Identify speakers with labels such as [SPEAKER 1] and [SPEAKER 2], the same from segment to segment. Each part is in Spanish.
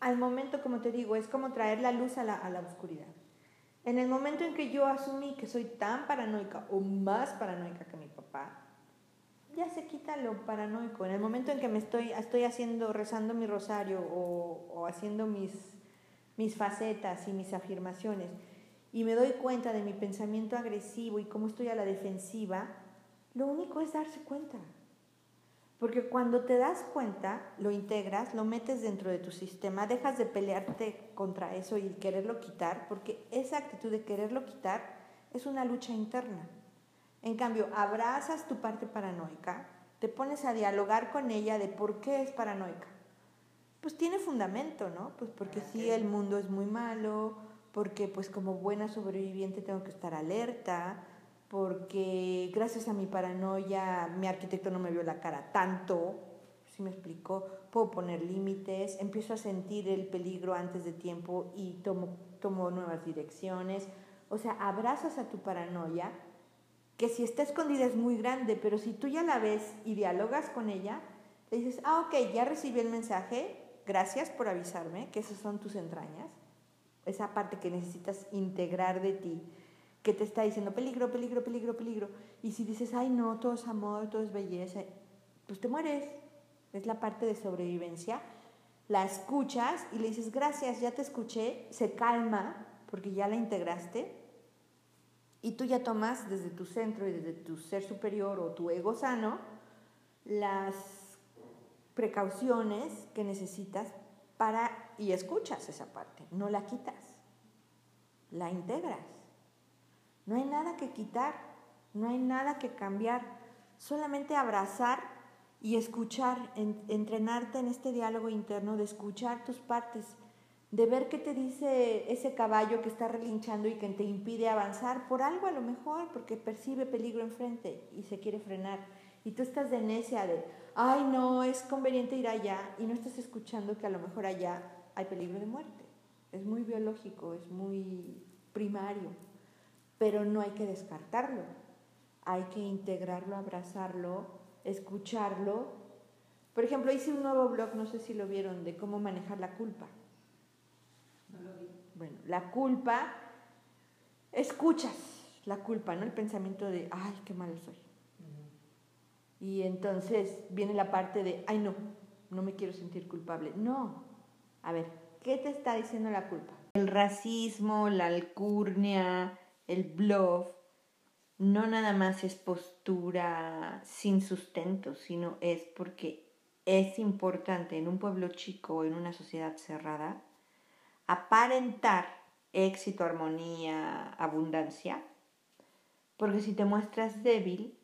[SPEAKER 1] al momento, como te digo, es como traer la luz a la, a la oscuridad. En el momento en que yo asumí que soy tan paranoica o más paranoica que mi papá, ya se quita lo paranoico. En el momento en que me estoy, estoy haciendo, rezando mi rosario o, o haciendo mis, mis facetas y mis afirmaciones y me doy cuenta de mi pensamiento agresivo y cómo estoy a la defensiva, lo único es darse cuenta. Porque cuando te das cuenta, lo integras, lo metes dentro de tu sistema, dejas de pelearte contra eso y quererlo quitar, porque esa actitud de quererlo quitar es una lucha interna. En cambio, abrazas tu parte paranoica, te pones a dialogar con ella de por qué es paranoica. Pues tiene fundamento, ¿no? Pues porque sí, el mundo es muy malo, porque pues como buena sobreviviente tengo que estar alerta, porque gracias a mi paranoia mi arquitecto no me vio la cara tanto, si me explico, puedo poner límites, empiezo a sentir el peligro antes de tiempo y tomo, tomo nuevas direcciones. O sea, abrazas a tu paranoia, que si está escondida es muy grande, pero si tú ya la ves y dialogas con ella, le dices, ah, ok, ya recibí el mensaje, gracias por avisarme, que esas son tus entrañas, esa parte que necesitas integrar de ti que te está diciendo peligro, peligro, peligro, peligro. Y si dices, ay no, todo es amor, todo es belleza, pues te mueres. Es la parte de sobrevivencia. La escuchas y le dices, gracias, ya te escuché, se calma porque ya la integraste. Y tú ya tomas desde tu centro y desde tu ser superior o tu ego sano las precauciones que necesitas para, y escuchas esa parte, no la quitas, la integras. No hay nada que quitar, no hay nada que cambiar, solamente abrazar y escuchar, entrenarte en este diálogo interno de escuchar tus partes, de ver qué te dice ese caballo que está relinchando y que te impide avanzar, por algo a lo mejor, porque percibe peligro enfrente y se quiere frenar. Y tú estás de necia de, ay no, es conveniente ir allá y no estás escuchando que a lo mejor allá hay peligro de muerte. Es muy biológico, es muy primario pero no hay que descartarlo. Hay que integrarlo, abrazarlo, escucharlo. Por ejemplo, hice un nuevo blog, no sé si lo vieron, de cómo manejar la culpa.
[SPEAKER 2] No lo vi.
[SPEAKER 1] Bueno, la culpa, escuchas la culpa, ¿no? El pensamiento de, ay, qué malo soy. Y entonces viene la parte de, ay, no, no me quiero sentir culpable. No. A ver, ¿qué te está diciendo la culpa? El racismo, la alcurnia, el bluff no nada más es postura sin sustento, sino es porque es importante en un pueblo chico o en una sociedad cerrada aparentar éxito, armonía, abundancia, porque si te muestras débil,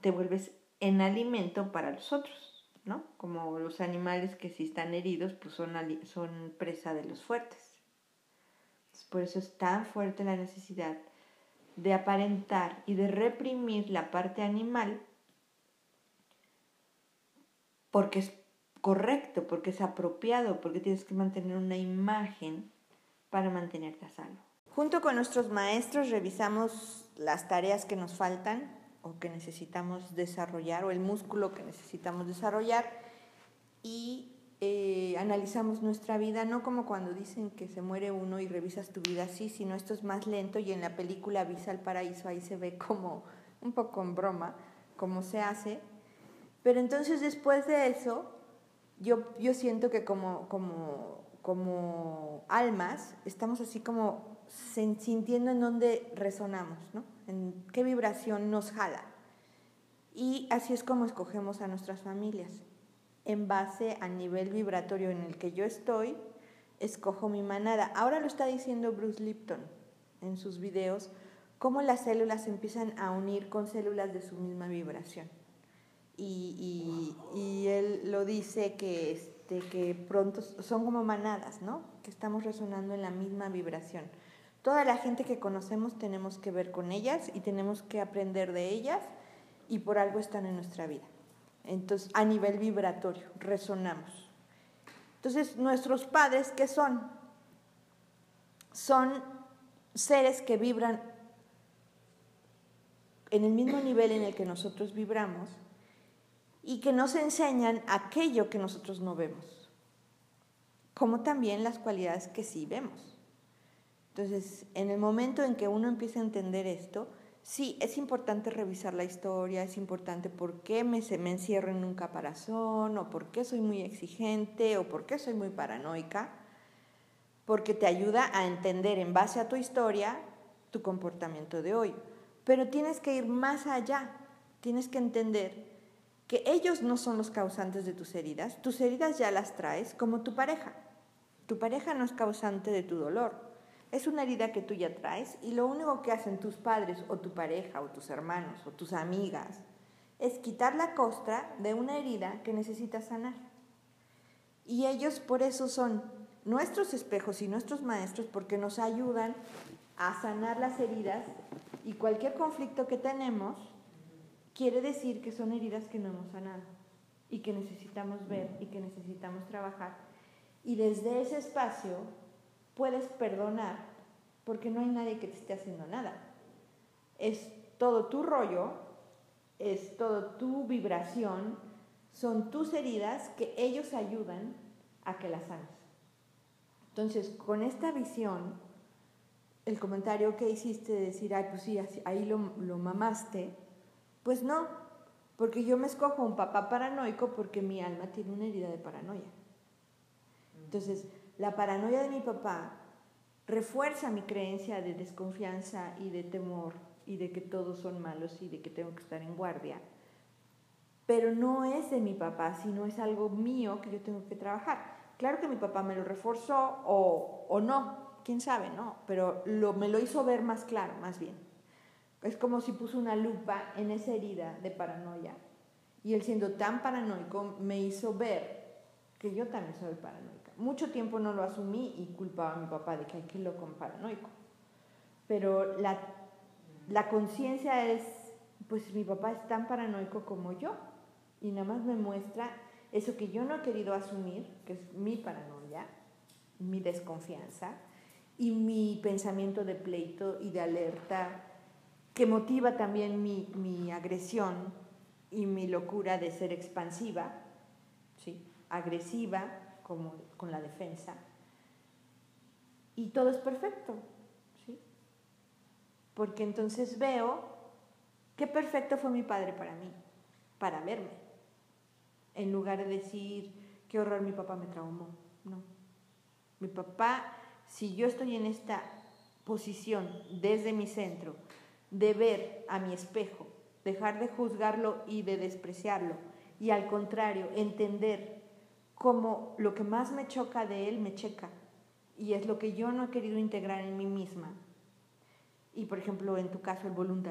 [SPEAKER 1] te vuelves en alimento para los otros, ¿no? Como los animales que si están heridos, pues son, son presa de los fuertes. Por eso es tan fuerte la necesidad de aparentar y de reprimir la parte animal porque es correcto, porque es apropiado, porque tienes que mantener una imagen para mantenerte a salvo. Junto con nuestros maestros revisamos las tareas que nos faltan o que necesitamos desarrollar o el músculo que necesitamos desarrollar y eh, analizamos nuestra vida, no como cuando dicen que se muere uno y revisas tu vida así, sino esto es más lento y en la película Visa al Paraíso ahí se ve como un poco en broma cómo se hace. Pero entonces después de eso, yo, yo siento que como, como, como almas estamos así como sintiendo en dónde resonamos, ¿no? En qué vibración nos jala. Y así es como escogemos a nuestras familias en base al nivel vibratorio en el que yo estoy, escojo mi manada. Ahora lo está diciendo Bruce Lipton en sus videos, cómo las células empiezan a unir con células de su misma vibración. Y, él lo dice que, este, que pronto son como manadas, ¿no? Que estamos resonando en la misma vibración. Toda la gente que conocemos tenemos que ver con ellas y tenemos que aprender de ellas y por algo están en nuestra vida. Entonces, a nivel vibratorio, resonamos. Entonces, nuestros padres, ¿qué son? Son seres que vibran en el mismo nivel en el que nosotros vibramos y que nos enseñan aquello que nosotros no vemos. como también las cualidades que sí vemos. Entonces, en el momento en que uno empieza a entender esto, sí, es importante revisar la historia, es importante por qué me, me encierro en un caparazón, o por qué soy muy exigente, o por qué soy muy paranoica, porque te ayuda a entender en base a tu historia tu comportamiento de hoy. Pero tienes que ir más allá, tienes que entender que ellos no son los causantes de tus heridas, tus heridas ya las traes como tu pareja. Tu pareja no es causante de tu dolor, es una herida que tú ya traes y lo único que hacen tus padres o tu pareja o tus hermanos o tus amigas es quitar la costra de una herida que necesitas sanar. Y ellos por eso son nuestros espejos y nuestros maestros porque nos ayudan a sanar las heridas y cualquier conflicto que tenemos quiere decir que son heridas que no hemos sanado y que necesitamos ver y que necesitamos trabajar. Y desde ese espacio puedes perdonar porque no hay nadie que te esté haciendo nada. Es todo tu rollo, es todo tu vibración, son tus heridas que ellos ayudan a que las sanes. Entonces, con esta visión, el comentario que hiciste de decir, ay, pues sí, ahí lo, lo mamaste, pues no, porque yo me escojo un papá paranoico porque mi alma tiene una herida de paranoia. Entonces, la paranoia de mi papá refuerza mi creencia de desconfianza y de temor y de que todos son malos y de que tengo que estar en guardia. Pero no es de mi papá, sino es algo mío que yo tengo que trabajar. Claro que mi papá me lo reforzó o, o no, quién sabe, ¿no? Pero lo, me lo hizo ver más claro, más bien. Es como si puso una lupa en esa herida de paranoia. Y él siendo tan paranoico me hizo ver que yo también soy paranoica. Mucho tiempo no lo asumí y culpaba a mi papá de que hay que loco paranoico. Pero la, la conciencia es, pues mi papá es tan paranoico como yo. Y nada más me muestra eso que yo no he querido asumir, que es mi paranoia, mi desconfianza y mi pensamiento de pleito y de alerta que motiva también mi, mi agresión y mi locura de ser expansiva, ¿sí? agresiva con la defensa. Y todo es perfecto, ¿sí? porque entonces veo qué perfecto fue mi padre para mí, para verme, en lugar de decir qué horror mi papá me traumó. No. Mi papá, si yo estoy en esta posición desde mi centro, de ver a mi espejo, dejar de juzgarlo y de despreciarlo, y al contrario, entender cómo lo que más me choca de él me checa, y es lo que yo no he querido integrar en mí misma. Y por ejemplo, en tu caso, el voluntariado